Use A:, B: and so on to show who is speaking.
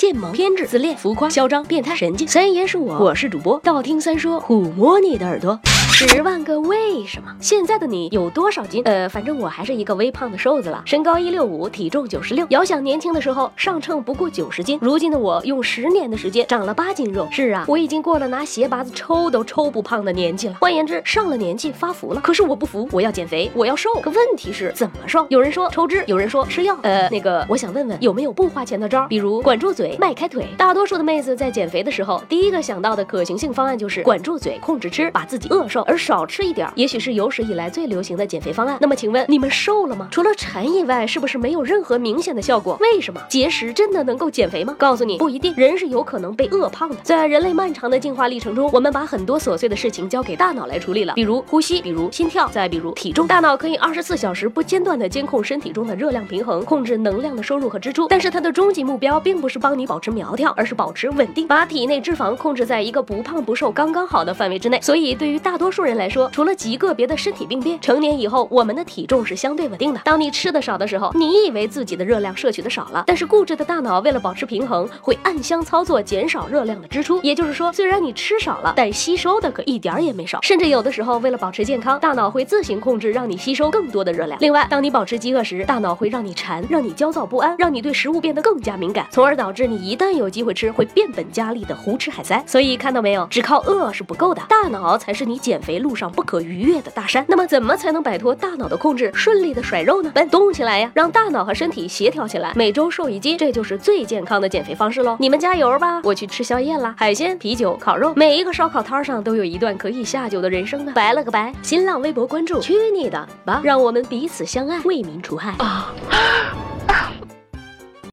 A: 贱萌、偏执、自恋、浮夸、嚣张、变态、神经。三爷是我，我是主播，道听三说，抚摸你的耳朵。十万个为什么？现在的你有多少斤？呃，反正我还是一个微胖的瘦子了，身高一六五，体重九十六。遥想年轻的时候上称不过九十斤，如今的我用十年的时间长了八斤肉。是啊，我已经过了拿鞋拔子抽都抽不胖的年纪了。换言之，上了年纪发福了。可是我不服，我要减肥，我要瘦。可问题是怎么瘦？有人说抽脂，有人说吃药。呃，那个，我想问问有没有不花钱的招？比如管住嘴，迈开腿。大多数的妹子在减肥的时候，第一个想到的可行性方案就是管住嘴，控制吃，把自己饿瘦，而少吃一点。也许是有史以来最流行的减肥方案。那么，请问你们瘦了吗？除了馋以外，是不是没有任何明显的效果？为什么节食真的能够减肥吗？告诉你，不一定。人是有可能被饿胖的。在人类漫长的进化历程中，我们把很多琐碎的事情交给大脑来处理了，比如呼吸，比如心跳，再比如体重。大脑可以二十四小时不间断的监控身体中的热量平衡，控制能量的收入和支出。但是它的终极目标并不是帮你你保持苗条，而是保持稳定，把体内脂肪控制在一个不胖不瘦刚刚好的范围之内。所以，对于大多数人来说，除了极个别的身体病变，成年以后我们的体重是相对稳定的。当你吃的少的时候，你以为自己的热量摄取的少了，但是固执的大脑为了保持平衡，会暗箱操作减少热量的支出。也就是说，虽然你吃少了，但吸收的可一点也没少。甚至有的时候，为了保持健康，大脑会自行控制，让你吸收更多的热量。另外，当你保持饥饿时，大脑会让你馋，让你焦躁不安，让你对食物变得更加敏感，从而导致你一旦有机会吃，会变本加厉的胡吃海塞。所以看到没有，只靠饿是不够的，大脑才是你减肥路上不可逾越的。大山，那么怎么才能摆脱大脑的控制，顺利的甩肉呢？笨，动起来呀，让大脑和身体协调起来，每周瘦一斤，这就是最健康的减肥方式喽！你们加油吧！我去吃宵夜啦，海鲜、啤酒、烤肉，每一个烧烤摊上都有一段可以下酒的人生呢。拜了个拜，新浪微博关注，去你的吧！让我们彼此相爱，为民除害。啊